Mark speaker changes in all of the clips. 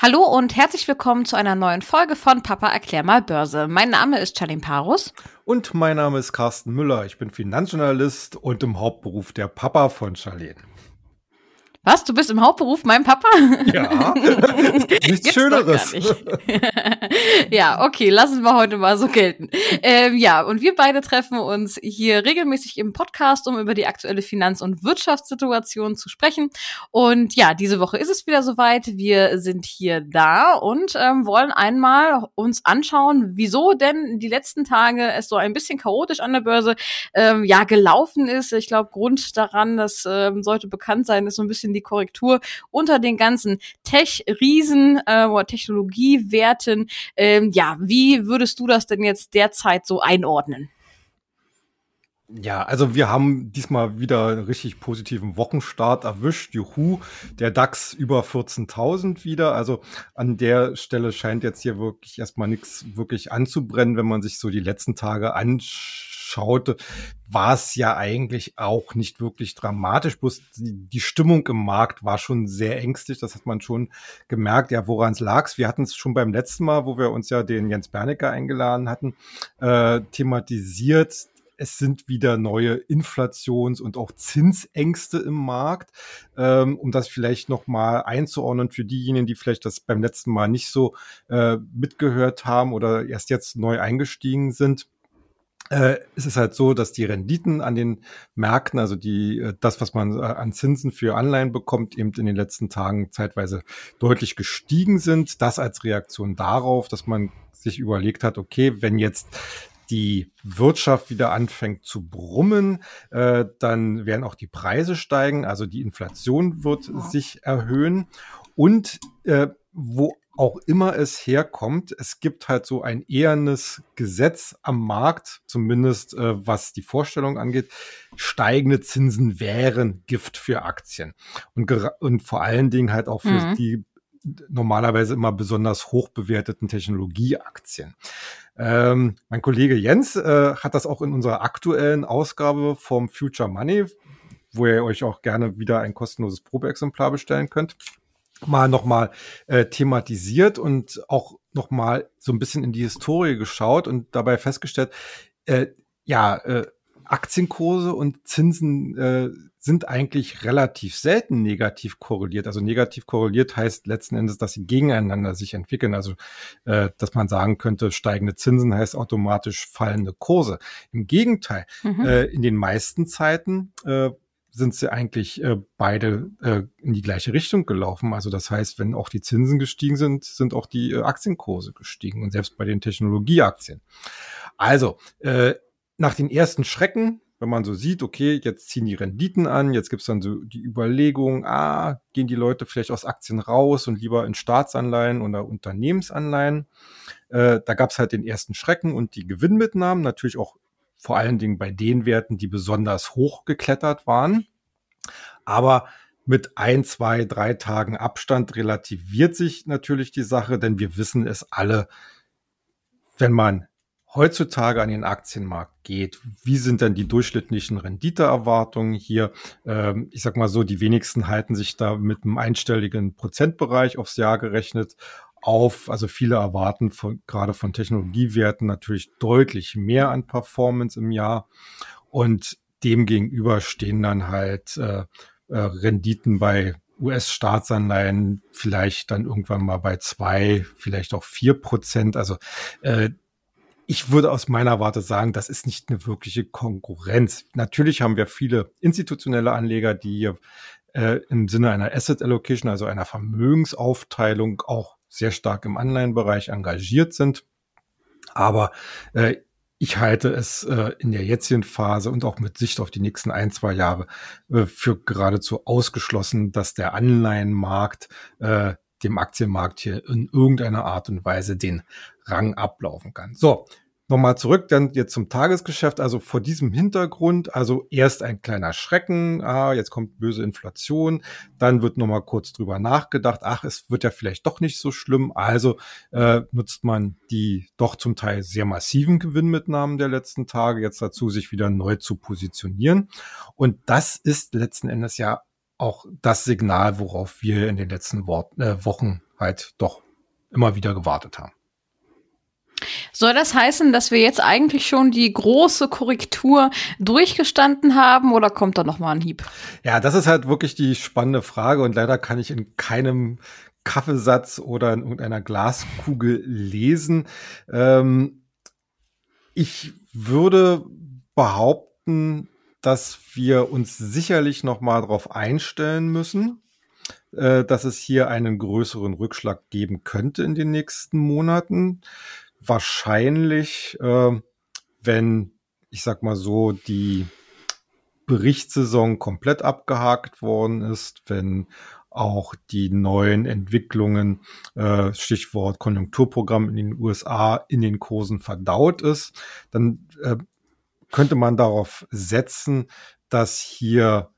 Speaker 1: Hallo und herzlich willkommen zu einer neuen Folge von Papa erklär mal Börse. Mein Name ist Charlene Parus.
Speaker 2: Und mein Name ist Carsten Müller. Ich bin Finanzjournalist und im Hauptberuf der Papa von Charlene.
Speaker 1: Was? Du bist im Hauptberuf mein Papa?
Speaker 2: Ja. Nichts Schöneres. Nicht.
Speaker 1: ja, okay, lassen wir heute mal so gelten. Ähm, ja, und wir beide treffen uns hier regelmäßig im Podcast, um über die aktuelle Finanz- und Wirtschaftssituation zu sprechen. Und ja, diese Woche ist es wieder soweit. Wir sind hier da und ähm, wollen einmal uns anschauen, wieso denn die letzten Tage es so ein bisschen chaotisch an der Börse ähm, ja gelaufen ist. Ich glaube, Grund daran, das ähm, sollte bekannt sein, ist so ein bisschen bisschen die Korrektur unter den ganzen Tech-Riesen äh, oder Technologiewerten. Ähm, ja, wie würdest du das denn jetzt derzeit so einordnen?
Speaker 2: Ja, also wir haben diesmal wieder einen richtig positiven Wochenstart erwischt. Juhu, der DAX über 14.000 wieder. Also an der Stelle scheint jetzt hier wirklich erstmal nichts wirklich anzubrennen, wenn man sich so die letzten Tage anschaut schaute, war es ja eigentlich auch nicht wirklich dramatisch. Bloß die, Stimmung im Markt war schon sehr ängstlich. Das hat man schon gemerkt. Ja, woran es lag. Wir hatten es schon beim letzten Mal, wo wir uns ja den Jens Bernecker eingeladen hatten, äh, thematisiert es sind wieder neue Inflations- und auch Zinsängste im Markt. Ähm, um das vielleicht nochmal einzuordnen für diejenigen, die vielleicht das beim letzten Mal nicht so äh, mitgehört haben oder erst jetzt neu eingestiegen sind äh, es ist halt so, dass die Renditen an den Märkten, also die, äh, das, was man äh, an Zinsen für Anleihen bekommt, eben in den letzten Tagen zeitweise deutlich gestiegen sind. Das als Reaktion darauf, dass man sich überlegt hat, okay, wenn jetzt die Wirtschaft wieder anfängt zu brummen, äh, dann werden auch die Preise steigen, also die Inflation wird sich erhöhen. Und äh, wo auch immer es herkommt, es gibt halt so ein ehernes Gesetz am Markt, zumindest äh, was die Vorstellung angeht. Steigende Zinsen wären Gift für Aktien. Und, und vor allen Dingen halt auch für mhm. die normalerweise immer besonders hoch bewerteten Technologieaktien. Ähm, mein Kollege Jens äh, hat das auch in unserer aktuellen Ausgabe vom Future Money, wo ihr euch auch gerne wieder ein kostenloses Probeexemplar bestellen könnt mal nochmal äh, thematisiert und auch nochmal so ein bisschen in die Historie geschaut und dabei festgestellt, äh, ja, äh, Aktienkurse und Zinsen äh, sind eigentlich relativ selten negativ korreliert. Also negativ korreliert heißt letzten Endes, dass sie gegeneinander sich entwickeln. Also äh, dass man sagen könnte, steigende Zinsen heißt automatisch fallende Kurse. Im Gegenteil, mhm. äh, in den meisten Zeiten äh, sind sie eigentlich äh, beide äh, in die gleiche Richtung gelaufen. Also das heißt, wenn auch die Zinsen gestiegen sind, sind auch die äh, Aktienkurse gestiegen und selbst bei den Technologieaktien. Also äh, nach den ersten Schrecken, wenn man so sieht, okay, jetzt ziehen die Renditen an, jetzt gibt's dann so die Überlegung, ah, gehen die Leute vielleicht aus Aktien raus und lieber in Staatsanleihen oder Unternehmensanleihen. Äh, da gab's halt den ersten Schrecken und die Gewinnmitnahmen, natürlich auch vor allen Dingen bei den Werten, die besonders hoch geklettert waren. Aber mit ein, zwei, drei Tagen Abstand relativiert sich natürlich die Sache, denn wir wissen es alle, wenn man heutzutage an den Aktienmarkt geht, wie sind denn die durchschnittlichen Renditeerwartungen hier? Ähm, ich sag mal so, die wenigsten halten sich da mit einem einstelligen Prozentbereich aufs Jahr gerechnet auf. Also viele erwarten von, gerade von Technologiewerten natürlich deutlich mehr an Performance im Jahr. Und demgegenüber stehen dann halt äh, äh, Renditen bei US-Staatsanleihen vielleicht dann irgendwann mal bei zwei, vielleicht auch vier Prozent. Also äh, ich würde aus meiner Warte sagen, das ist nicht eine wirkliche Konkurrenz. Natürlich haben wir viele institutionelle Anleger, die äh, im Sinne einer Asset Allocation, also einer Vermögensaufteilung auch sehr stark im Anleihenbereich engagiert sind. Aber äh, ich halte es äh, in der jetzigen Phase und auch mit Sicht auf die nächsten ein, zwei Jahre äh, für geradezu ausgeschlossen, dass der Anleihenmarkt äh, dem Aktienmarkt hier in irgendeiner Art und Weise den Rang ablaufen kann. So, Nochmal zurück, dann jetzt zum Tagesgeschäft. Also vor diesem Hintergrund, also erst ein kleiner Schrecken, ah, jetzt kommt böse Inflation, dann wird nochmal kurz drüber nachgedacht, ach, es wird ja vielleicht doch nicht so schlimm. Also äh, nutzt man die doch zum Teil sehr massiven Gewinnmitnahmen der letzten Tage jetzt dazu, sich wieder neu zu positionieren. Und das ist letzten Endes ja auch das Signal, worauf wir in den letzten Wort, äh, Wochen halt doch immer wieder gewartet haben.
Speaker 1: Soll das heißen, dass wir jetzt eigentlich schon die große Korrektur durchgestanden haben oder kommt da noch mal ein Hieb?
Speaker 2: Ja, das ist halt wirklich die spannende Frage und leider kann ich in keinem Kaffeesatz oder in irgendeiner Glaskugel lesen. Ähm, ich würde behaupten, dass wir uns sicherlich noch mal darauf einstellen müssen, äh, dass es hier einen größeren Rückschlag geben könnte in den nächsten Monaten wahrscheinlich, äh, wenn, ich sag mal so, die Berichtssaison komplett abgehakt worden ist, wenn auch die neuen Entwicklungen, äh, Stichwort Konjunkturprogramm in den USA, in den Kursen verdaut ist, dann äh, könnte man darauf setzen, dass hier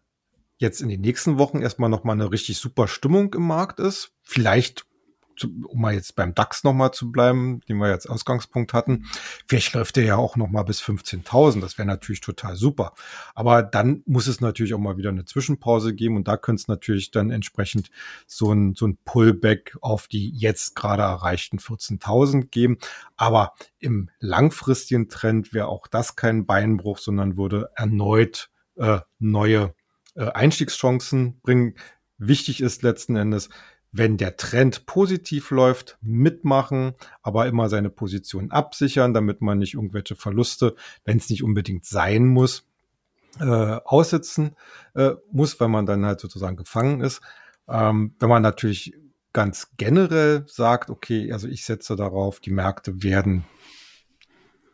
Speaker 2: jetzt in den nächsten Wochen erstmal nochmal eine richtig super Stimmung im Markt ist. Vielleicht um mal jetzt beim DAX nochmal zu bleiben, den wir jetzt Ausgangspunkt hatten, vielleicht läuft der ja auch nochmal bis 15.000. Das wäre natürlich total super. Aber dann muss es natürlich auch mal wieder eine Zwischenpause geben und da könnte es natürlich dann entsprechend so ein, so ein Pullback auf die jetzt gerade erreichten 14.000 geben. Aber im langfristigen Trend wäre auch das kein Beinbruch, sondern würde erneut äh, neue äh, Einstiegschancen bringen. Wichtig ist letzten Endes, wenn der Trend positiv läuft, mitmachen, aber immer seine Position absichern, damit man nicht irgendwelche Verluste, wenn es nicht unbedingt sein muss, äh, aussitzen äh, muss, weil man dann halt sozusagen gefangen ist. Ähm, wenn man natürlich ganz generell sagt, okay, also ich setze darauf, die Märkte werden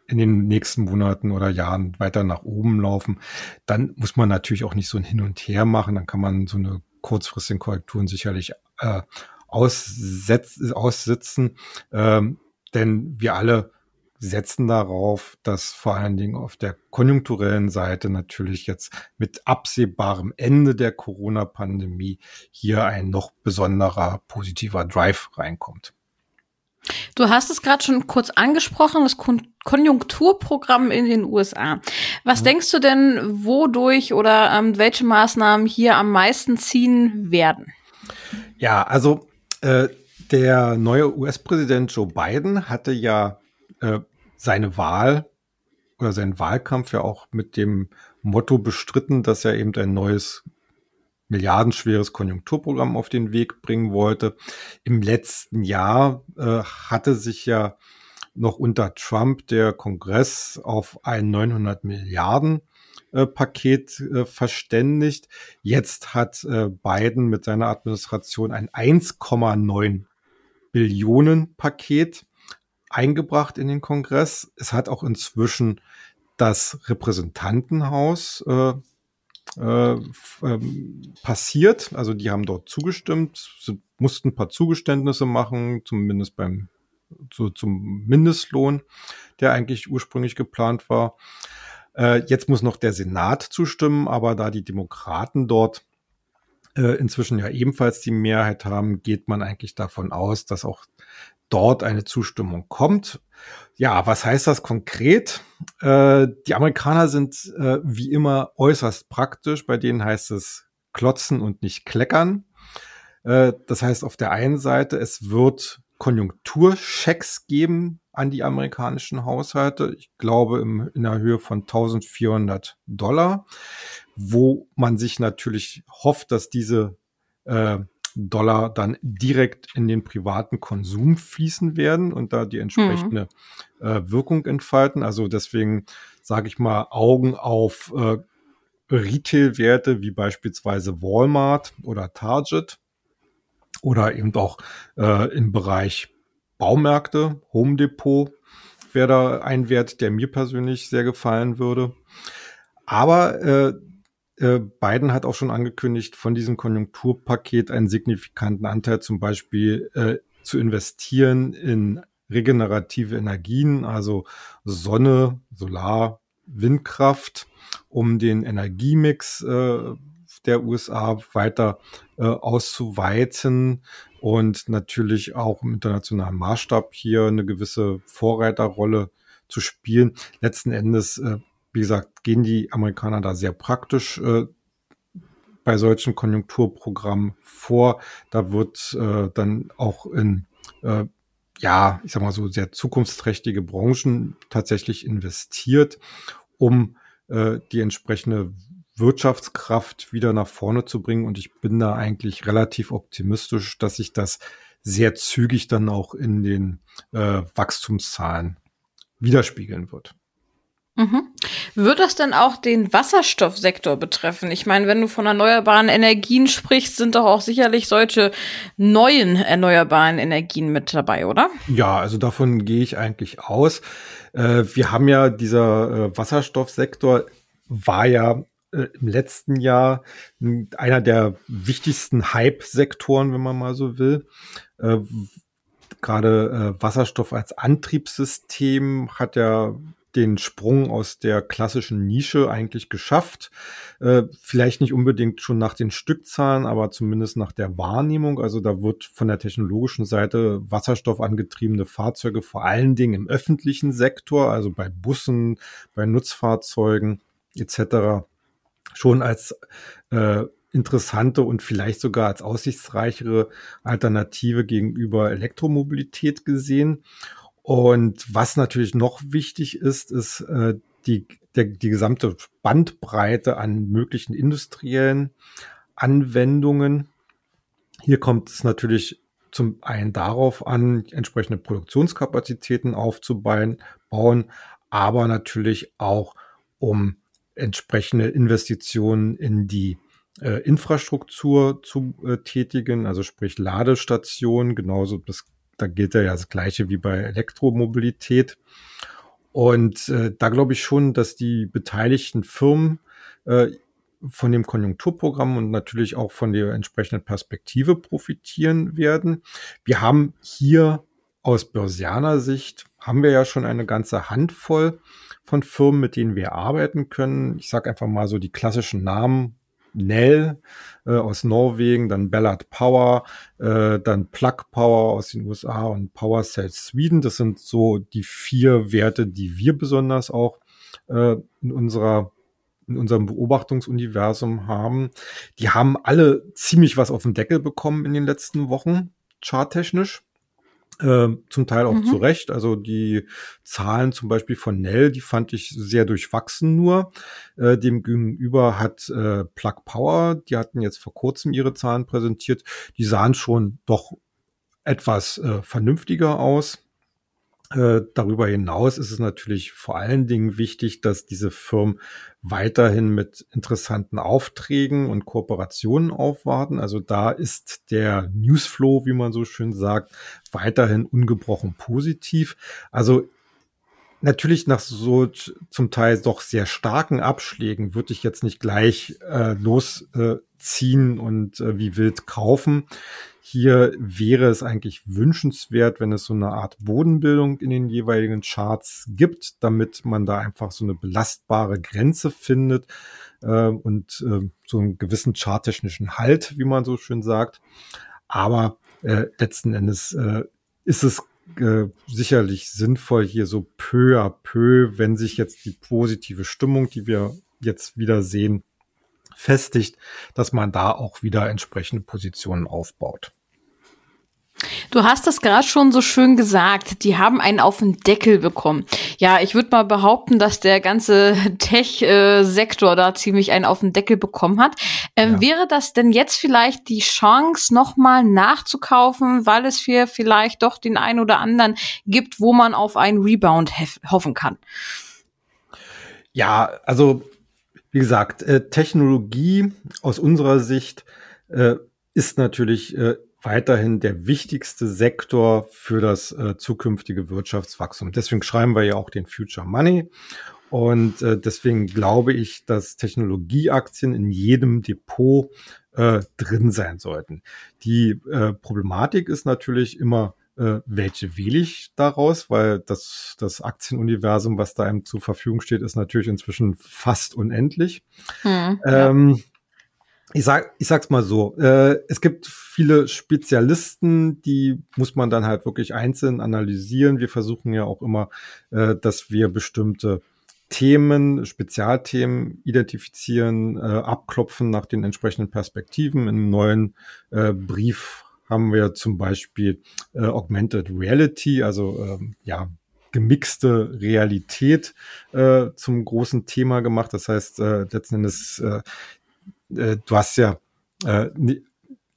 Speaker 2: in den nächsten Monaten oder Jahren weiter nach oben laufen, dann muss man natürlich auch nicht so ein Hin und Her machen. Dann kann man so eine kurzfristigen Korrekturen sicherlich äh, aussetz, aussitzen. Ähm, denn wir alle setzen darauf, dass vor allen Dingen auf der konjunkturellen Seite natürlich jetzt mit absehbarem Ende der Corona-Pandemie hier ein noch besonderer positiver Drive reinkommt.
Speaker 1: Du hast es gerade schon kurz angesprochen, das Kon Konjunkturprogramm in den USA. Was mhm. denkst du denn, wodurch oder ähm, welche Maßnahmen hier am meisten ziehen werden?
Speaker 2: Ja, also äh, der neue US-Präsident Joe Biden hatte ja äh, seine Wahl oder seinen Wahlkampf ja auch mit dem Motto bestritten, dass er eben ein neues milliardenschweres Konjunkturprogramm auf den Weg bringen wollte. Im letzten Jahr äh, hatte sich ja noch unter Trump der Kongress auf ein 900 Milliarden Paket äh, verständigt. Jetzt hat äh, Biden mit seiner Administration ein 1,9 Billionen Paket eingebracht in den Kongress. Es hat auch inzwischen das Repräsentantenhaus äh, äh, ähm, passiert. Also die haben dort zugestimmt, sind, mussten ein paar Zugeständnisse machen, zumindest beim so zum Mindestlohn, der eigentlich ursprünglich geplant war. Äh, jetzt muss noch der Senat zustimmen, aber da die Demokraten dort äh, inzwischen ja ebenfalls die Mehrheit haben, geht man eigentlich davon aus, dass auch dort eine Zustimmung kommt. Ja, was heißt das konkret? Äh, die Amerikaner sind äh, wie immer äußerst praktisch. Bei denen heißt es klotzen und nicht kleckern. Äh, das heißt auf der einen Seite, es wird Konjunkturchecks geben an die amerikanischen Haushalte. Ich glaube im, in der Höhe von 1400 Dollar, wo man sich natürlich hofft, dass diese äh, Dollar dann direkt in den privaten Konsum fließen werden und da die entsprechende mhm. äh, Wirkung entfalten. Also deswegen sage ich mal Augen auf äh, Retail-Werte wie beispielsweise Walmart oder Target oder eben auch äh, im Bereich Baumärkte, Home Depot wäre da ein Wert, der mir persönlich sehr gefallen würde. Aber äh, äh, Biden hat auch schon angekündigt, von diesem Konjunkturpaket einen signifikanten Anteil zum Beispiel äh, zu investieren in regenerative Energien, also Sonne, Solar, Windkraft, um den Energiemix äh, der USA weiter äh, auszuweiten und natürlich auch im internationalen Maßstab hier eine gewisse Vorreiterrolle zu spielen. Letzten Endes, äh, wie gesagt, gehen die Amerikaner da sehr praktisch äh, bei solchen Konjunkturprogrammen vor. Da wird äh, dann auch in äh, ja, ich sag mal so sehr zukunftsträchtige Branchen tatsächlich investiert, um äh, die entsprechende Wirtschaftskraft wieder nach vorne zu bringen. Und ich bin da eigentlich relativ optimistisch, dass sich das sehr zügig dann auch in den äh, Wachstumszahlen widerspiegeln wird.
Speaker 1: Mhm. Wird das denn auch den Wasserstoffsektor betreffen? Ich meine, wenn du von erneuerbaren Energien sprichst, sind doch auch sicherlich solche neuen erneuerbaren Energien mit dabei, oder?
Speaker 2: Ja, also davon gehe ich eigentlich aus. Äh, wir haben ja dieser äh, Wasserstoffsektor war ja äh, im letzten Jahr einer der wichtigsten Hype-Sektoren, wenn man mal so will. Äh, Gerade äh, Wasserstoff als Antriebssystem hat ja den Sprung aus der klassischen Nische eigentlich geschafft. Äh, vielleicht nicht unbedingt schon nach den Stückzahlen, aber zumindest nach der Wahrnehmung. Also da wird von der technologischen Seite wasserstoffangetriebene Fahrzeuge vor allen Dingen im öffentlichen Sektor, also bei Bussen, bei Nutzfahrzeugen etc schon als äh, interessante und vielleicht sogar als aussichtsreichere Alternative gegenüber Elektromobilität gesehen. Und was natürlich noch wichtig ist, ist äh, die, der, die gesamte Bandbreite an möglichen industriellen Anwendungen. Hier kommt es natürlich zum einen darauf an, entsprechende Produktionskapazitäten aufzubauen, bauen, aber natürlich auch um entsprechende Investitionen in die äh, Infrastruktur zu äh, tätigen, also sprich Ladestationen, genauso das, da gilt ja das gleiche wie bei Elektromobilität. Und äh, da glaube ich schon, dass die beteiligten Firmen äh, von dem Konjunkturprogramm und natürlich auch von der entsprechenden Perspektive profitieren werden. Wir haben hier aus börsianer Sicht, haben wir ja schon eine ganze Handvoll von Firmen, mit denen wir arbeiten können. Ich sage einfach mal so die klassischen Namen. Nell äh, aus Norwegen, dann Ballard Power, äh, dann Plug Power aus den USA und Power Cells Sweden. Das sind so die vier Werte, die wir besonders auch äh, in unserer in unserem Beobachtungsuniversum haben. Die haben alle ziemlich was auf den Deckel bekommen in den letzten Wochen, charttechnisch. Äh, zum Teil auch mhm. zu Recht. Also die Zahlen zum Beispiel von Nell, die fand ich sehr durchwachsen nur. Äh, dem gegenüber hat äh, Plug Power, die hatten jetzt vor kurzem ihre Zahlen präsentiert. Die sahen schon doch etwas äh, vernünftiger aus. Äh, darüber hinaus ist es natürlich vor allen Dingen wichtig, dass diese Firmen weiterhin mit interessanten Aufträgen und Kooperationen aufwarten. Also da ist der Newsflow, wie man so schön sagt, weiterhin ungebrochen positiv. Also natürlich nach so zum Teil doch sehr starken Abschlägen würde ich jetzt nicht gleich äh, losziehen äh, und wie wild kaufen. Hier wäre es eigentlich wünschenswert, wenn es so eine Art Bodenbildung in den jeweiligen Charts gibt, damit man da einfach so eine belastbare Grenze findet äh, und äh, so einen gewissen charttechnischen Halt, wie man so schön sagt. Aber äh, letzten Endes äh, ist es äh, sicherlich sinnvoll, hier so peu à peu, wenn sich jetzt die positive Stimmung, die wir jetzt wieder sehen, festigt, dass man da auch wieder entsprechende Positionen aufbaut.
Speaker 1: Du hast das gerade schon so schön gesagt. Die haben einen auf den Deckel bekommen. Ja, ich würde mal behaupten, dass der ganze Tech-Sektor da ziemlich einen auf den Deckel bekommen hat. Ähm, ja. Wäre das denn jetzt vielleicht die Chance, nochmal nachzukaufen, weil es hier vielleicht doch den einen oder anderen gibt, wo man auf einen Rebound hoffen kann?
Speaker 2: Ja, also wie gesagt, äh, Technologie aus unserer Sicht äh, ist natürlich äh, weiterhin der wichtigste Sektor für das äh, zukünftige Wirtschaftswachstum. Deswegen schreiben wir ja auch den Future Money. Und äh, deswegen glaube ich, dass Technologieaktien in jedem Depot äh, drin sein sollten. Die äh, Problematik ist natürlich immer, äh, welche wähle ich daraus, weil das, das Aktienuniversum, was da einem zur Verfügung steht, ist natürlich inzwischen fast unendlich. Hm, ähm, ja ich sag, ich sag's mal so, äh, es gibt viele Spezialisten, die muss man dann halt wirklich einzeln analysieren. Wir versuchen ja auch immer, äh, dass wir bestimmte Themen, Spezialthemen identifizieren, äh, abklopfen nach den entsprechenden Perspektiven. Im neuen äh, Brief haben wir zum Beispiel äh, Augmented Reality, also ähm, ja gemixte Realität äh, zum großen Thema gemacht. Das heißt, äh, letzten Endes, äh, äh, du hast ja äh,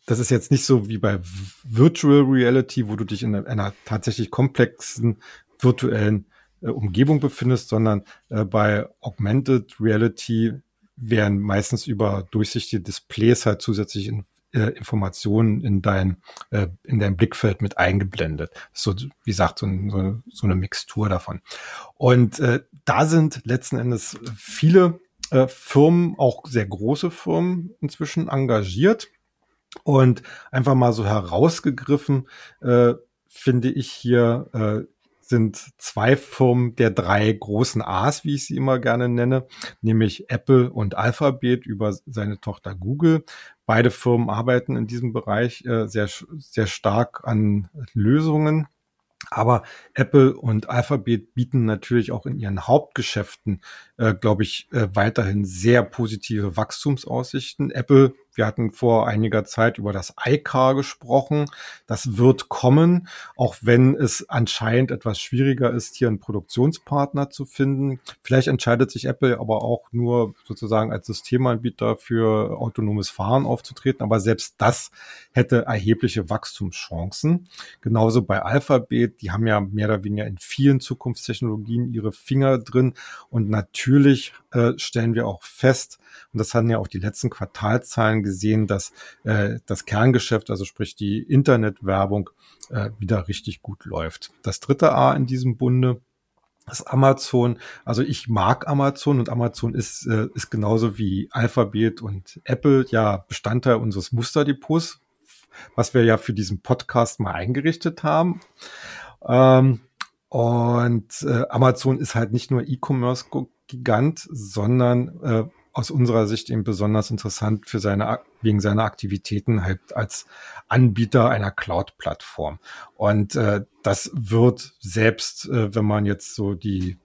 Speaker 2: das ist jetzt nicht so wie bei Virtual Reality, wo du dich in einer tatsächlich komplexen virtuellen äh, Umgebung befindest, sondern äh, bei Augmented Reality werden meistens über durchsichtige Displays halt zusätzlich in, äh, Informationen in dein, äh, in dein Blickfeld mit eingeblendet. So, wie gesagt, so, so, so eine Mixtur davon. Und äh, da sind letzten Endes viele äh, Firmen, auch sehr große Firmen inzwischen engagiert. Und einfach mal so herausgegriffen, äh, finde ich hier äh, sind zwei Firmen der drei großen A's, wie ich sie immer gerne nenne, nämlich Apple und Alphabet über seine Tochter Google. Beide Firmen arbeiten in diesem Bereich äh, sehr, sehr stark an Lösungen. Aber Apple und Alphabet bieten natürlich auch in ihren Hauptgeschäften, äh, glaube ich, äh, weiterhin sehr positive Wachstumsaussichten. Apple wir hatten vor einiger Zeit über das iCar gesprochen. Das wird kommen, auch wenn es anscheinend etwas schwieriger ist, hier einen Produktionspartner zu finden. Vielleicht entscheidet sich Apple aber auch nur sozusagen als Systemanbieter für autonomes Fahren aufzutreten. Aber selbst das hätte erhebliche Wachstumschancen. Genauso bei Alphabet. Die haben ja mehr oder weniger in vielen Zukunftstechnologien ihre Finger drin. Und natürlich äh, stellen wir auch fest, und das haben ja auch die letzten Quartalzahlen gesehen, dass äh, das Kerngeschäft, also sprich die Internetwerbung, äh, wieder richtig gut läuft. Das dritte A in diesem Bunde ist Amazon. Also ich mag Amazon und Amazon ist, äh, ist genauso wie Alphabet und Apple ja Bestandteil unseres Musterdepots, was wir ja für diesen Podcast mal eingerichtet haben. Ähm, und äh, Amazon ist halt nicht nur E-Commerce-Gigant, sondern äh, aus unserer Sicht eben besonders interessant für seine, wegen seiner Aktivitäten halt als Anbieter einer Cloud-Plattform. Und äh, das wird selbst, äh, wenn man jetzt so die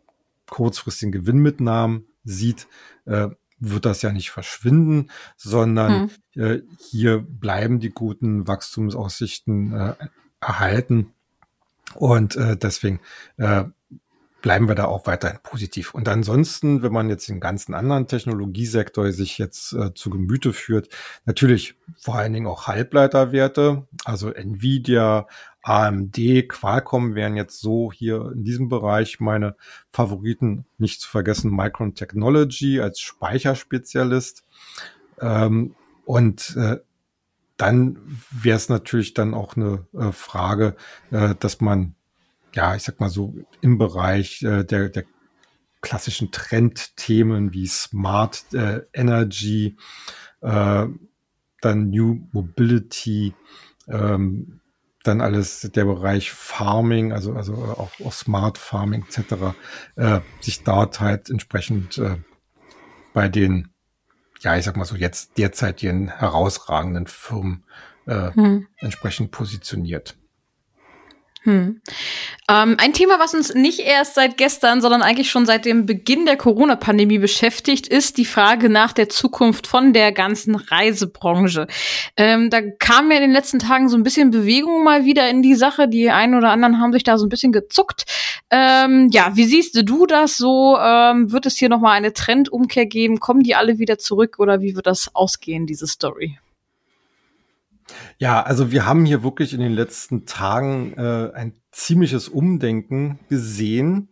Speaker 2: kurzfristigen Gewinnmitnahmen sieht, äh, wird das ja nicht verschwinden, sondern hm. äh, hier bleiben die guten Wachstumsaussichten äh, erhalten. Und äh, deswegen äh, bleiben wir da auch weiterhin positiv. Und ansonsten, wenn man jetzt den ganzen anderen Technologiesektor sich jetzt äh, zu Gemüte führt, natürlich vor allen Dingen auch Halbleiterwerte, also Nvidia, AMD, Qualcomm wären jetzt so hier in diesem Bereich meine Favoriten. Nicht zu vergessen Micron Technology als Speicherspezialist. Ähm, und äh, dann wäre es natürlich dann auch eine äh, Frage, äh, dass man ja, ich sag mal so im Bereich äh, der, der klassischen Trendthemen wie Smart äh, Energy, äh, dann New Mobility, ähm, dann alles der Bereich Farming, also, also auch, auch Smart Farming etc., äh, sich dort halt entsprechend äh, bei den, ja, ich sag mal so jetzt derzeitigen herausragenden Firmen äh, hm. entsprechend positioniert.
Speaker 1: Hm. Ähm, ein Thema, was uns nicht erst seit gestern, sondern eigentlich schon seit dem Beginn der Corona-Pandemie beschäftigt, ist die Frage nach der Zukunft von der ganzen Reisebranche. Ähm, da kam ja in den letzten Tagen so ein bisschen Bewegung mal wieder in die Sache. Die einen oder anderen haben sich da so ein bisschen gezuckt. Ähm, ja, wie siehst du das so? Ähm, wird es hier noch mal eine Trendumkehr geben? Kommen die alle wieder zurück oder wie wird das ausgehen, diese Story?
Speaker 2: Ja, also wir haben hier wirklich in den letzten Tagen äh, ein ziemliches Umdenken gesehen,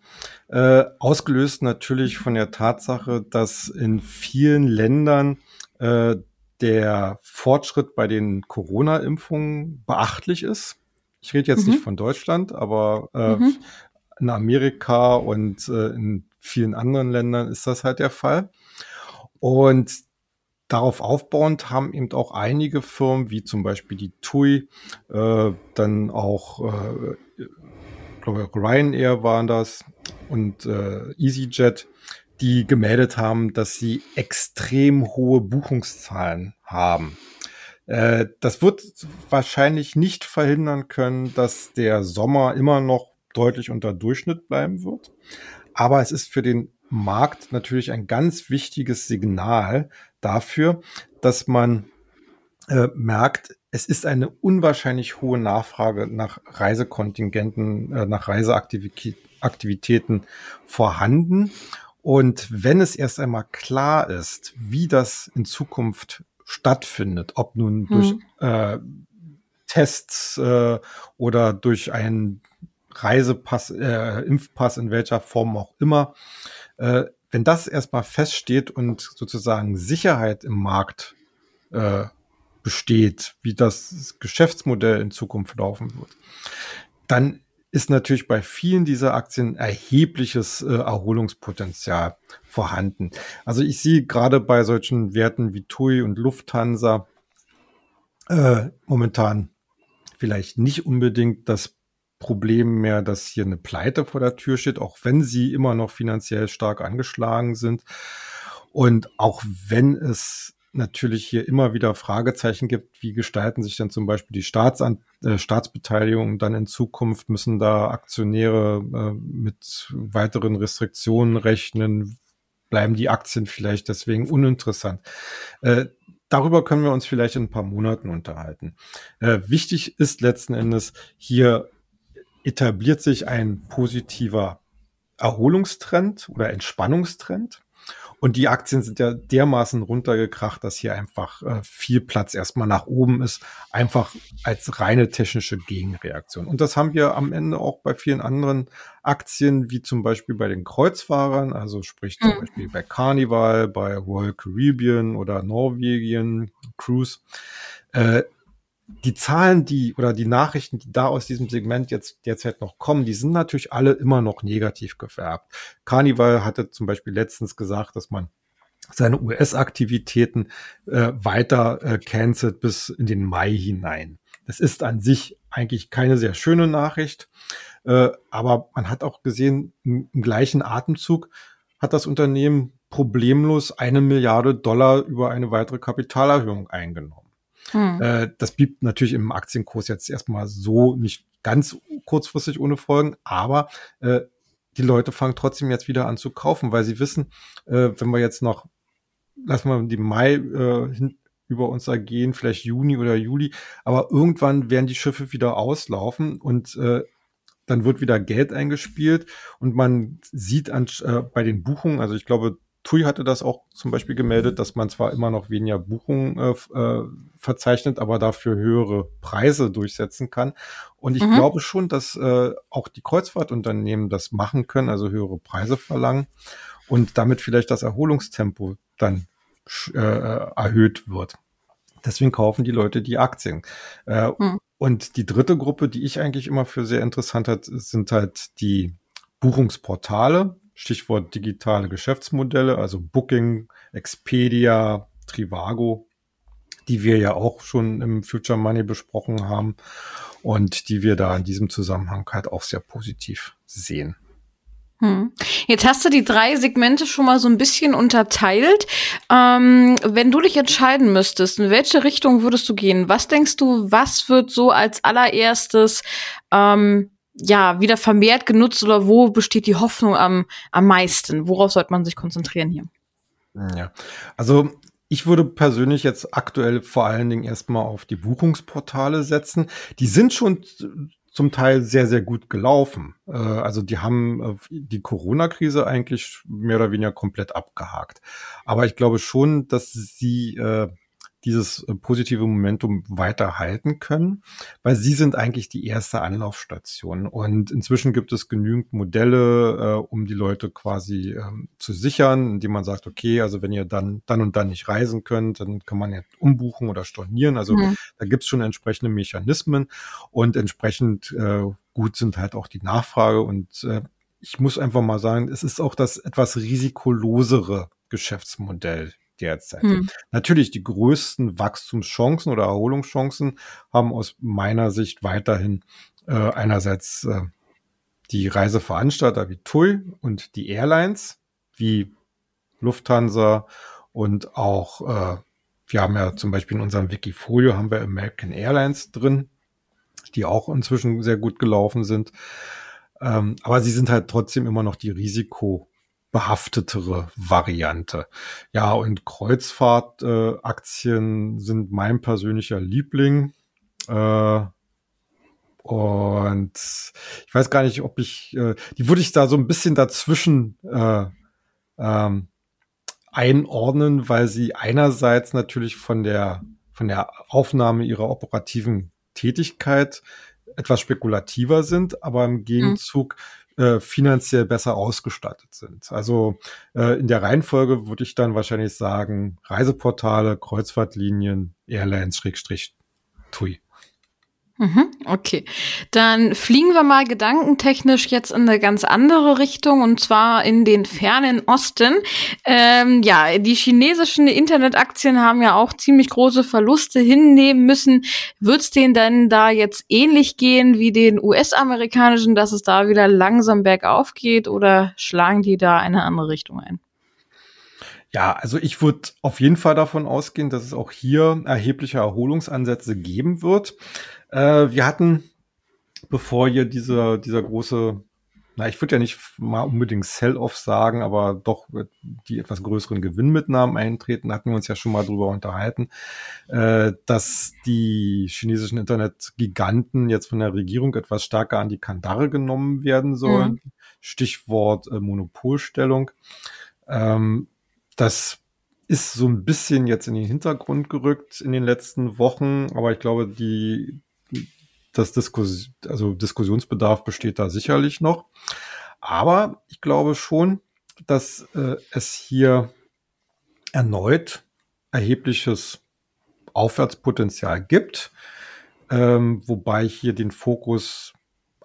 Speaker 2: äh, ausgelöst natürlich von der Tatsache, dass in vielen Ländern äh, der Fortschritt bei den Corona-Impfungen beachtlich ist. Ich rede jetzt mhm. nicht von Deutschland, aber äh, mhm. in Amerika und äh, in vielen anderen Ländern ist das halt der Fall. Und Darauf aufbauend haben eben auch einige Firmen, wie zum Beispiel die TUI, äh, dann auch, äh, glaube Ryanair waren das und äh, EasyJet, die gemeldet haben, dass sie extrem hohe Buchungszahlen haben. Äh, das wird wahrscheinlich nicht verhindern können, dass der Sommer immer noch deutlich unter Durchschnitt bleiben wird. Aber es ist für den Markt natürlich ein ganz wichtiges Signal dafür, dass man äh, merkt, es ist eine unwahrscheinlich hohe Nachfrage nach Reisekontingenten, äh, nach Reiseaktivitäten vorhanden. Und wenn es erst einmal klar ist, wie das in Zukunft stattfindet, ob nun hm. durch äh, Tests äh, oder durch einen Reisepass, äh, Impfpass in welcher Form auch immer, äh, wenn das erstmal feststeht und sozusagen Sicherheit im Markt äh, besteht, wie das Geschäftsmodell in Zukunft laufen wird, dann ist natürlich bei vielen dieser Aktien erhebliches äh, Erholungspotenzial vorhanden. Also ich sehe gerade bei solchen Werten wie TUI und Lufthansa äh, momentan vielleicht nicht unbedingt das Problem mehr, dass hier eine Pleite vor der Tür steht, auch wenn sie immer noch finanziell stark angeschlagen sind. Und auch wenn es natürlich hier immer wieder Fragezeichen gibt, wie gestalten sich denn zum Beispiel die Staatsan äh, Staatsbeteiligung dann in Zukunft? Müssen da Aktionäre äh, mit weiteren Restriktionen rechnen? Bleiben die Aktien vielleicht deswegen uninteressant? Äh, darüber können wir uns vielleicht in ein paar Monaten unterhalten. Äh, wichtig ist letzten Endes hier etabliert sich ein positiver Erholungstrend oder Entspannungstrend. Und die Aktien sind ja dermaßen runtergekracht, dass hier einfach äh, viel Platz erstmal nach oben ist, einfach als reine technische Gegenreaktion. Und das haben wir am Ende auch bei vielen anderen Aktien, wie zum Beispiel bei den Kreuzfahrern, also sprich zum mhm. Beispiel bei Carnival, bei Royal Caribbean oder Norwegian Cruise. Äh, die Zahlen, die oder die Nachrichten, die da aus diesem Segment jetzt derzeit noch kommen, die sind natürlich alle immer noch negativ gefärbt. Carnival hatte zum Beispiel letztens gesagt, dass man seine US-Aktivitäten äh, weiter äh, cancelt bis in den Mai hinein. Das ist an sich eigentlich keine sehr schöne Nachricht, äh, aber man hat auch gesehen, im, im gleichen Atemzug hat das Unternehmen problemlos eine Milliarde Dollar über eine weitere Kapitalerhöhung eingenommen. Hm. Äh, das blieb natürlich im Aktienkurs jetzt erstmal so nicht ganz kurzfristig ohne Folgen, aber äh, die Leute fangen trotzdem jetzt wieder an zu kaufen, weil sie wissen, äh, wenn wir jetzt noch, lassen wir die Mai äh, hin, über uns ergehen, vielleicht Juni oder Juli, aber irgendwann werden die Schiffe wieder auslaufen und äh, dann wird wieder Geld eingespielt und man sieht an, äh, bei den Buchungen, also ich glaube, TUI hatte das auch zum Beispiel gemeldet, dass man zwar immer noch weniger Buchungen äh, äh, verzeichnet, aber dafür höhere Preise durchsetzen kann. Und ich mhm. glaube schon, dass äh, auch die Kreuzfahrtunternehmen das machen können, also höhere Preise verlangen und damit vielleicht das Erholungstempo dann äh, erhöht wird. Deswegen kaufen die Leute die Aktien. Äh, mhm. Und die dritte Gruppe, die ich eigentlich immer für sehr interessant hat, sind halt die Buchungsportale, Stichwort digitale Geschäftsmodelle, also Booking, Expedia, Trivago, die wir ja auch schon im Future Money besprochen haben und die wir da in diesem Zusammenhang halt auch sehr positiv sehen.
Speaker 1: Hm. Jetzt hast du die drei Segmente schon mal so ein bisschen unterteilt. Ähm, wenn du dich entscheiden müsstest, in welche Richtung würdest du gehen? Was denkst du, was wird so als allererstes ähm, ja, wieder vermehrt genutzt oder wo besteht die Hoffnung am, am meisten? Worauf sollte man sich konzentrieren hier?
Speaker 2: Ja, also ich würde persönlich jetzt aktuell vor allen Dingen erstmal auf die Buchungsportale setzen. Die sind schon zum Teil sehr, sehr gut gelaufen. Äh, also die haben äh, die Corona-Krise eigentlich mehr oder weniger komplett abgehakt. Aber ich glaube schon, dass sie äh, dieses äh, positive Momentum weiterhalten können, weil sie sind eigentlich die erste Anlaufstation. Und inzwischen gibt es genügend Modelle, äh, um die Leute quasi ähm, zu sichern, indem man sagt, okay, also wenn ihr dann, dann und dann nicht reisen könnt, dann kann man ja umbuchen oder stornieren. Also mhm. da gibt es schon entsprechende Mechanismen und entsprechend äh, gut sind halt auch die Nachfrage und äh, ich muss einfach mal sagen, es ist auch das etwas risikolosere Geschäftsmodell derzeit. Hm. Natürlich, die größten Wachstumschancen oder Erholungschancen haben aus meiner Sicht weiterhin äh, einerseits äh, die Reiseveranstalter wie TUI und die Airlines wie Lufthansa und auch, äh, wir haben ja zum Beispiel in unserem Wikifolio haben wir American Airlines drin, die auch inzwischen sehr gut gelaufen sind. Ähm, aber sie sind halt trotzdem immer noch die Risiko behaftetere Variante. Ja, und Kreuzfahrtaktien äh, sind mein persönlicher Liebling. Äh, und ich weiß gar nicht, ob ich, äh, die würde ich da so ein bisschen dazwischen äh, ähm, einordnen, weil sie einerseits natürlich von der von der Aufnahme ihrer operativen Tätigkeit etwas spekulativer sind, aber im Gegenzug mhm. Äh, finanziell besser ausgestattet sind. Also äh, in der Reihenfolge würde ich dann wahrscheinlich sagen Reiseportale, Kreuzfahrtlinien, Airlines, Schrägstrich, TUI.
Speaker 1: Mhm, okay, dann fliegen wir mal gedankentechnisch jetzt in eine ganz andere Richtung und zwar in den fernen Osten. Ähm, ja, die chinesischen Internetaktien haben ja auch ziemlich große Verluste hinnehmen müssen. Wird es denen denn da jetzt ähnlich gehen wie den US-amerikanischen, dass es da wieder langsam bergauf geht oder schlagen die da eine andere Richtung ein?
Speaker 2: Ja, also ich würde auf jeden Fall davon ausgehen, dass es auch hier erhebliche Erholungsansätze geben wird. Äh, wir hatten, bevor hier dieser, dieser große, na, ich würde ja nicht mal unbedingt Sell-off sagen, aber doch die etwas größeren Gewinnmitnahmen eintreten, hatten wir uns ja schon mal drüber unterhalten, äh, dass die chinesischen Internetgiganten jetzt von der Regierung etwas stärker an die Kandare genommen werden sollen. Mhm. Stichwort äh, Monopolstellung. Ähm, das ist so ein bisschen jetzt in den Hintergrund gerückt in den letzten Wochen, aber ich glaube, die das Diskus also Diskussionsbedarf besteht da sicherlich noch. Aber ich glaube schon, dass äh, es hier erneut erhebliches Aufwärtspotenzial gibt, ähm, wobei ich hier den Fokus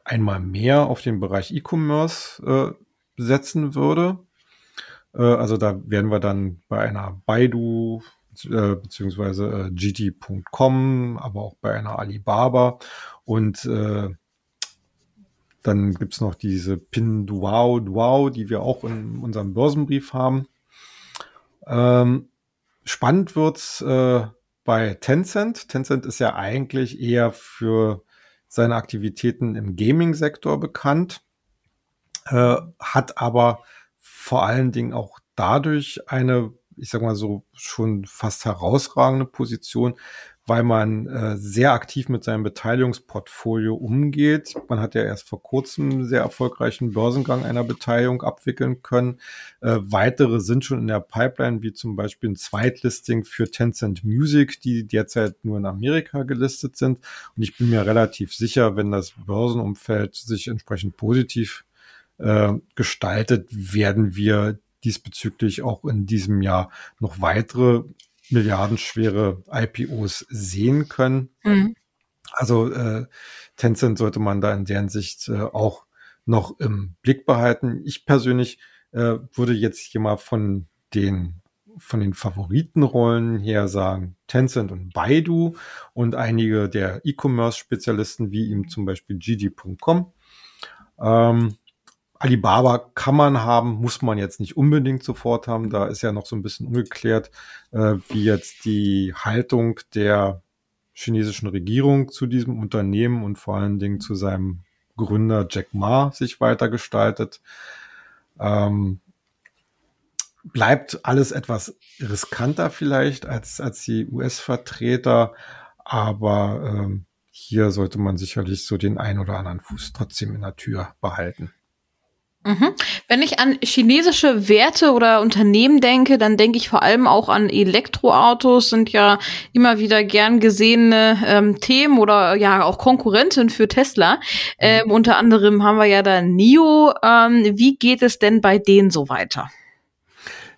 Speaker 2: einmal mehr auf den Bereich E-Commerce äh, setzen würde. Äh, also da werden wir dann bei einer Baidu beziehungsweise äh, GT.com, aber auch bei einer Alibaba und äh, dann gibt's noch diese Pin Duao Duao, die wir auch in unserem Börsenbrief haben. Ähm, spannend wird's äh, bei Tencent. Tencent ist ja eigentlich eher für seine Aktivitäten im Gaming-Sektor bekannt, äh, hat aber vor allen Dingen auch dadurch eine ich sag mal so, schon fast herausragende Position, weil man äh, sehr aktiv mit seinem Beteiligungsportfolio umgeht. Man hat ja erst vor kurzem sehr erfolgreichen Börsengang einer Beteiligung abwickeln können. Äh, weitere sind schon in der Pipeline, wie zum Beispiel ein Zweitlisting für Tencent Music, die derzeit nur in Amerika gelistet sind. Und ich bin mir relativ sicher, wenn das Börsenumfeld sich entsprechend positiv äh, gestaltet, werden wir diesbezüglich auch in diesem Jahr noch weitere milliardenschwere IPOs sehen können. Mhm. Also äh, Tencent sollte man da in deren Sicht äh, auch noch im Blick behalten. Ich persönlich äh, würde jetzt hier mal von den von den Favoritenrollen her sagen Tencent und Baidu und einige der E-Commerce-Spezialisten wie ihm zum Beispiel GD.com. Ähm, Alibaba kann man haben, muss man jetzt nicht unbedingt sofort haben. Da ist ja noch so ein bisschen ungeklärt, äh, wie jetzt die Haltung der chinesischen Regierung zu diesem Unternehmen und vor allen Dingen zu seinem Gründer Jack Ma sich weitergestaltet. Ähm, bleibt alles etwas riskanter vielleicht als, als die US-Vertreter, aber ähm, hier sollte man sicherlich so den ein oder anderen Fuß trotzdem in der Tür behalten.
Speaker 1: Mhm. Wenn ich an chinesische Werte oder Unternehmen denke, dann denke ich vor allem auch an Elektroautos, sind ja immer wieder gern gesehene ähm, Themen oder ja auch Konkurrenten für Tesla. Ähm, unter anderem haben wir ja da NIO. Ähm, wie geht es denn bei denen so weiter?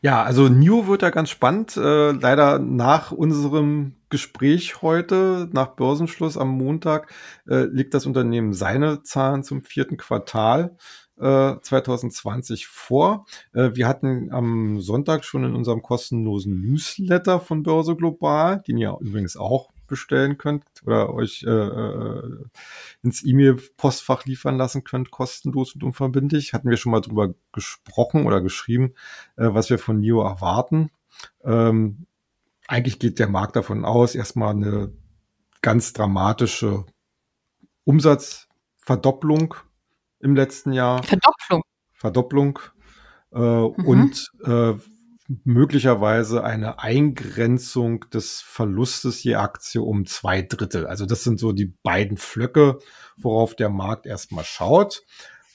Speaker 2: Ja, also NIO wird ja ganz spannend. Äh, leider nach unserem Gespräch heute, nach Börsenschluss am Montag, äh, liegt das Unternehmen seine Zahlen zum vierten Quartal 2020 äh, vor. Äh, wir hatten am Sonntag schon in unserem kostenlosen Newsletter von Börse Global, den ihr übrigens auch bestellen könnt oder euch äh, äh, ins E-Mail-Postfach liefern lassen könnt, kostenlos und unverbindlich. Hatten wir schon mal drüber gesprochen oder geschrieben, äh, was wir von NIO erwarten. Ähm, eigentlich geht der Markt davon aus, erstmal eine ganz dramatische Umsatzverdopplung im letzten Jahr.
Speaker 1: Verdopplung.
Speaker 2: Verdopplung. äh, mhm. und äh, möglicherweise eine Eingrenzung des Verlustes je Aktie um zwei Drittel. Also das sind so die beiden Flöcke, worauf der Markt erstmal schaut.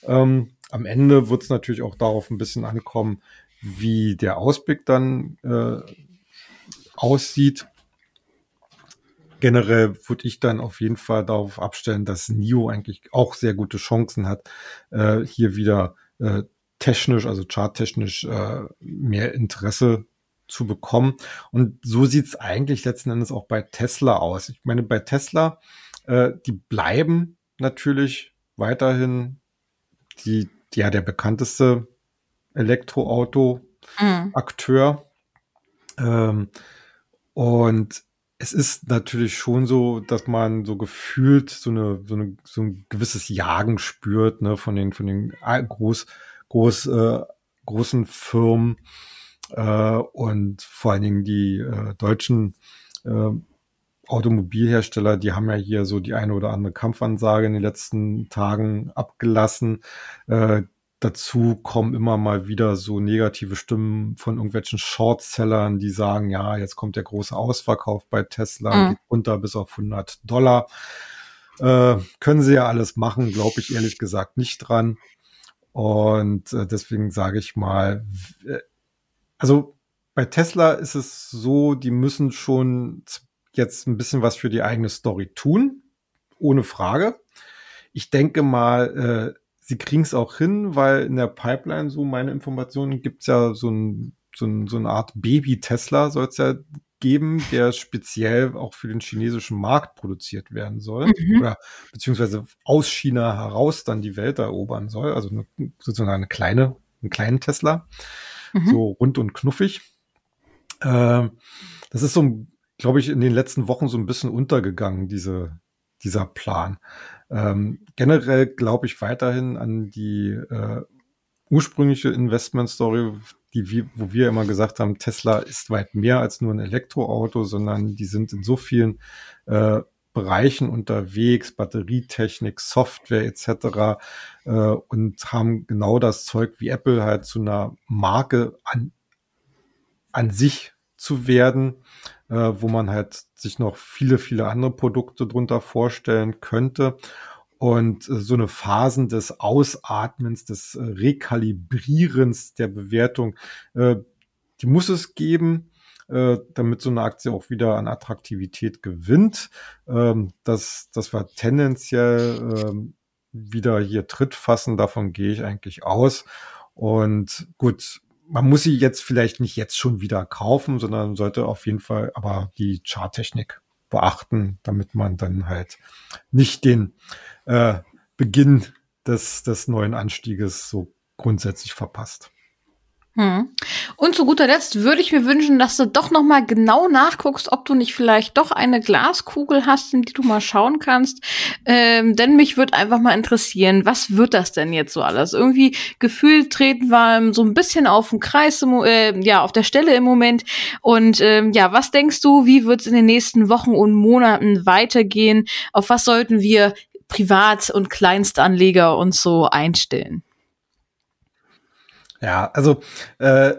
Speaker 2: Ähm, am Ende wird es natürlich auch darauf ein bisschen ankommen, wie der Ausblick dann äh, aussieht. Generell würde ich dann auf jeden Fall darauf abstellen, dass NIO eigentlich auch sehr gute Chancen hat, äh, hier wieder äh, technisch, also charttechnisch äh, mehr Interesse zu bekommen. Und so sieht es eigentlich letzten Endes auch bei Tesla aus. Ich meine, bei Tesla, äh, die bleiben natürlich weiterhin die, ja, der bekannteste Elektroauto-Akteur. Mhm. Ähm, und es ist natürlich schon so, dass man so gefühlt so eine, so eine, so ein gewisses Jagen spürt, ne, von den, von den groß, groß, äh, großen Firmen, äh, und vor allen Dingen die äh, deutschen äh, Automobilhersteller, die haben ja hier so die eine oder andere Kampfansage in den letzten Tagen abgelassen. Äh, dazu kommen immer mal wieder so negative Stimmen von irgendwelchen Shortsellern, die sagen, ja, jetzt kommt der große Ausverkauf bei Tesla, mhm. geht runter bis auf 100 Dollar. Äh, können sie ja alles machen, glaube ich ehrlich gesagt nicht dran. Und äh, deswegen sage ich mal, äh, also bei Tesla ist es so, die müssen schon jetzt ein bisschen was für die eigene Story tun, ohne Frage. Ich denke mal, äh, sie kriegen es auch hin, weil in der Pipeline, so meine Informationen, gibt's ja so, ein, so, ein, so eine Art Baby-Tesla, soll es ja geben, der speziell auch für den chinesischen Markt produziert werden soll mhm. oder beziehungsweise aus China heraus dann die Welt erobern soll. Also eine, sozusagen eine kleine, einen kleinen Tesla, mhm. so rund und knuffig. Äh, das ist so, glaube ich, in den letzten Wochen so ein bisschen untergegangen, diese, dieser Plan. Ähm, generell glaube ich weiterhin an die äh, ursprüngliche Investment-Story, wo wir immer gesagt haben, Tesla ist weit mehr als nur ein Elektroauto, sondern die sind in so vielen äh, Bereichen unterwegs, Batterietechnik, Software etc. Äh, und haben genau das Zeug wie Apple halt zu einer Marke an, an sich zu werden, äh, wo man halt sich noch viele, viele andere Produkte drunter vorstellen könnte. Und äh, so eine Phasen des Ausatmens, des äh, Rekalibrierens der Bewertung, äh, die muss es geben, äh, damit so eine Aktie auch wieder an Attraktivität gewinnt. Ähm, dass, dass wir tendenziell ähm, wieder hier Tritt fassen, davon gehe ich eigentlich aus. Und gut, man muss sie jetzt vielleicht nicht jetzt schon wieder kaufen, sondern sollte auf jeden Fall aber die Charttechnik beachten, damit man dann halt nicht den äh, Beginn des, des neuen Anstieges so grundsätzlich verpasst.
Speaker 1: Hm. Und zu guter Letzt würde ich mir wünschen, dass du doch noch mal genau nachguckst, ob du nicht vielleicht doch eine Glaskugel hast, in die du mal schauen kannst. Ähm, denn mich würde einfach mal interessieren, was wird das denn jetzt so alles? Irgendwie gefühlt treten wir so ein bisschen auf den Kreis, äh, ja, auf der Stelle im Moment. Und ähm, ja, was denkst du, wie wird es in den nächsten Wochen und Monaten weitergehen? Auf was sollten wir Privat- und Kleinstanleger uns so einstellen?
Speaker 2: Ja, also äh,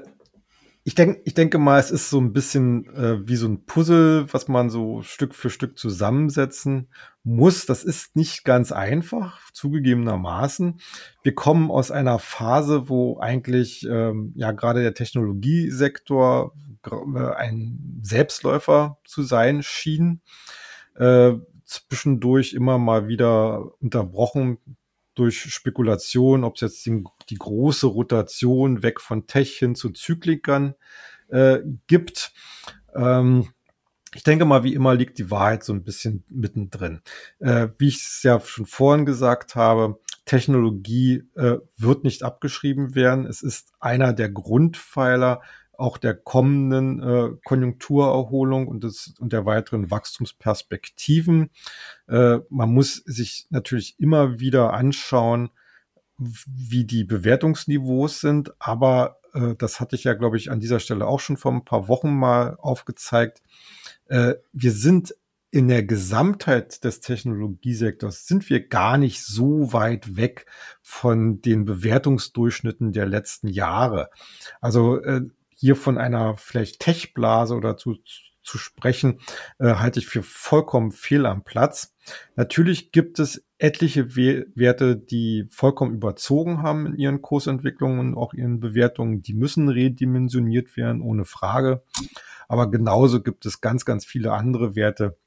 Speaker 2: ich denke, ich denke mal, es ist so ein bisschen äh, wie so ein Puzzle, was man so Stück für Stück zusammensetzen muss. Das ist nicht ganz einfach, zugegebenermaßen. Wir kommen aus einer Phase, wo eigentlich ähm, ja gerade der Technologiesektor äh, ein Selbstläufer zu sein schien. Äh, zwischendurch immer mal wieder unterbrochen durch Spekulation, ob es jetzt die, die, große Rotation weg von Tech hin zu Zyklikern äh, gibt. Ähm, ich denke mal, wie immer liegt die Wahrheit so ein bisschen mittendrin. Äh, wie ich es ja schon vorhin gesagt habe, Technologie äh, wird nicht abgeschrieben werden. Es ist einer der Grundpfeiler auch der kommenden äh, Konjunkturerholung und, des, und der weiteren Wachstumsperspektiven. Äh, man muss sich natürlich immer wieder anschauen, wie die Bewertungsniveaus sind, aber äh, das hatte ich ja, glaube ich, an dieser Stelle auch schon vor ein paar Wochen mal aufgezeigt. Äh, wir sind in der Gesamtheit des Technologiesektors sind wir gar nicht so weit weg von den Bewertungsdurchschnitten der letzten Jahre. Also äh, hier von einer vielleicht Tech-Blase oder zu, zu sprechen, äh, halte ich für vollkommen fehl am Platz. Natürlich gibt es etliche We Werte, die vollkommen überzogen haben in ihren Kursentwicklungen und auch ihren Bewertungen. Die müssen redimensioniert werden, ohne Frage. Aber genauso gibt es ganz, ganz viele andere Werte,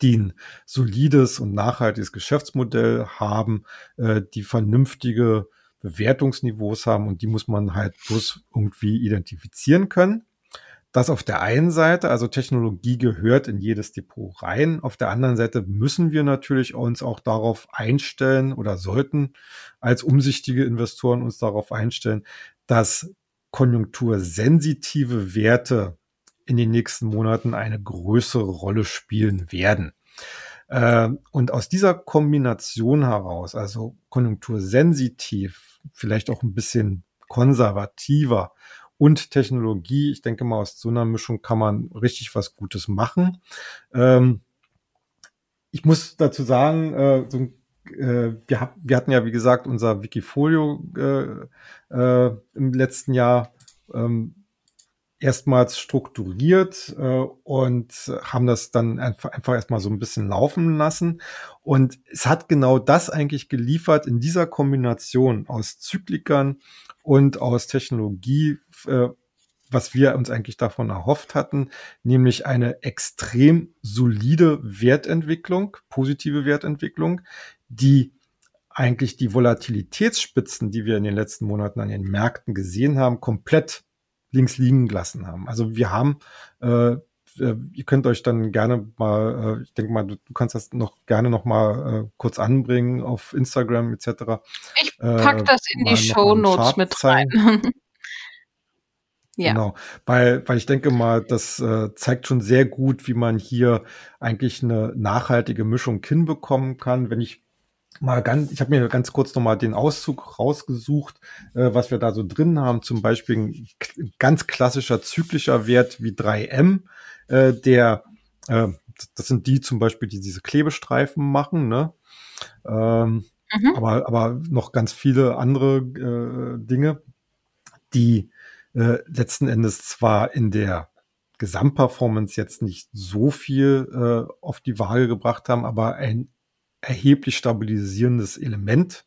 Speaker 2: die ein solides und nachhaltiges Geschäftsmodell haben, äh, die vernünftige Bewertungsniveaus haben und die muss man halt bloß irgendwie identifizieren können. Das auf der einen Seite, also Technologie gehört in jedes Depot rein. Auf der anderen Seite müssen wir natürlich uns auch darauf einstellen oder sollten als umsichtige Investoren uns darauf einstellen, dass konjunktursensitive Werte in den nächsten Monaten eine größere Rolle spielen werden. Äh, und aus dieser Kombination heraus, also konjunktursensitiv, vielleicht auch ein bisschen konservativer und Technologie, ich denke mal, aus so einer Mischung kann man richtig was Gutes machen. Ähm, ich muss dazu sagen, äh, so äh, wir, wir, hatten ja, wie gesagt, unser Wikifolio äh, äh, im letzten Jahr ähm, erstmals strukturiert äh, und haben das dann einfach, einfach erstmal so ein bisschen laufen lassen. Und es hat genau das eigentlich geliefert in dieser Kombination aus Zyklikern und aus Technologie, äh, was wir uns eigentlich davon erhofft hatten, nämlich eine extrem solide Wertentwicklung, positive Wertentwicklung, die eigentlich die Volatilitätsspitzen, die wir in den letzten Monaten an den Märkten gesehen haben, komplett links liegen gelassen haben. Also wir haben, äh, äh, ihr könnt euch dann gerne mal, äh, ich denke mal, du, du, kannst das noch gerne noch mal äh, kurz anbringen auf Instagram etc.
Speaker 1: Ich pack äh, das in die Show Notes mit rein.
Speaker 2: ja. Genau, weil, weil ich denke mal, das äh, zeigt schon sehr gut, wie man hier eigentlich eine nachhaltige Mischung hinbekommen kann. Wenn ich mal ganz, ich habe mir ganz kurz nochmal den Auszug rausgesucht, äh, was wir da so drin haben. Zum Beispiel ein ganz klassischer zyklischer Wert wie 3M, äh, der, äh, das sind die zum Beispiel, die diese Klebestreifen machen, ne? Ähm, mhm. aber, aber noch ganz viele andere äh, Dinge, die äh, letzten Endes zwar in der Gesamtperformance jetzt nicht so viel äh, auf die Waage gebracht haben, aber ein erheblich stabilisierendes Element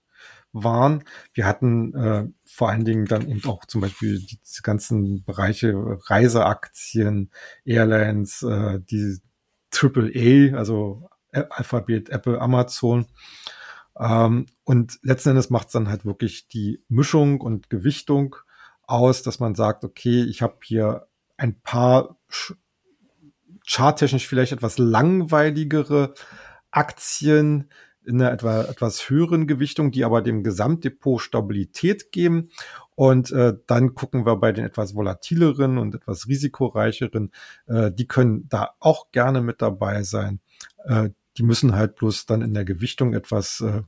Speaker 2: waren. Wir hatten äh, vor allen Dingen dann eben auch zum Beispiel diese ganzen Bereiche Reiseaktien, Airlines, äh, die AAA, also Alphabet, Apple, Amazon. Ähm, und letzten Endes macht es dann halt wirklich die Mischung und Gewichtung aus, dass man sagt, okay, ich habe hier ein paar charttechnisch vielleicht etwas langweiligere Aktien in einer etwa etwas höheren Gewichtung, die aber dem Gesamtdepot Stabilität geben. Und äh, dann gucken wir bei den etwas volatileren und etwas risikoreicheren, äh, die können da auch gerne mit dabei sein. Äh, die müssen halt bloß dann in der Gewichtung etwas äh,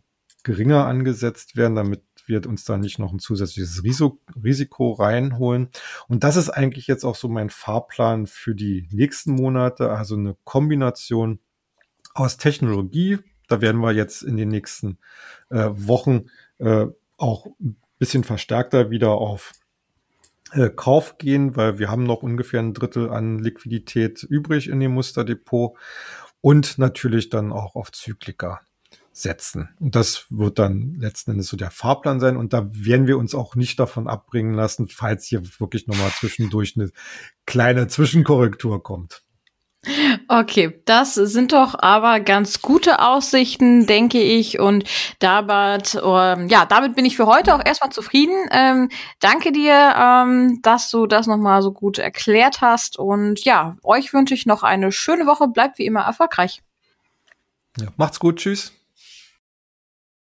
Speaker 2: geringer angesetzt werden, damit wir uns da nicht noch ein zusätzliches Risiko, Risiko reinholen. Und das ist eigentlich jetzt auch so mein Fahrplan für die nächsten Monate, also eine Kombination aus Technologie. Da werden wir jetzt in den nächsten äh, Wochen äh, auch ein bisschen verstärkter wieder auf äh, Kauf gehen, weil wir haben noch ungefähr ein Drittel an Liquidität übrig in dem Musterdepot und natürlich dann auch auf Zyklika setzen. Und das wird dann letzten Endes so der Fahrplan sein. Und da werden wir uns auch nicht davon abbringen lassen, falls hier wirklich nochmal zwischendurch eine kleine Zwischenkorrektur kommt.
Speaker 1: Okay, das sind doch aber ganz gute Aussichten, denke ich. Und damit, ähm, ja, damit bin ich für heute auch erstmal zufrieden. Ähm, danke dir, ähm, dass du das nochmal so gut erklärt hast. Und ja, euch wünsche ich noch eine schöne Woche. Bleibt wie immer erfolgreich.
Speaker 2: Ja, macht's gut. Tschüss.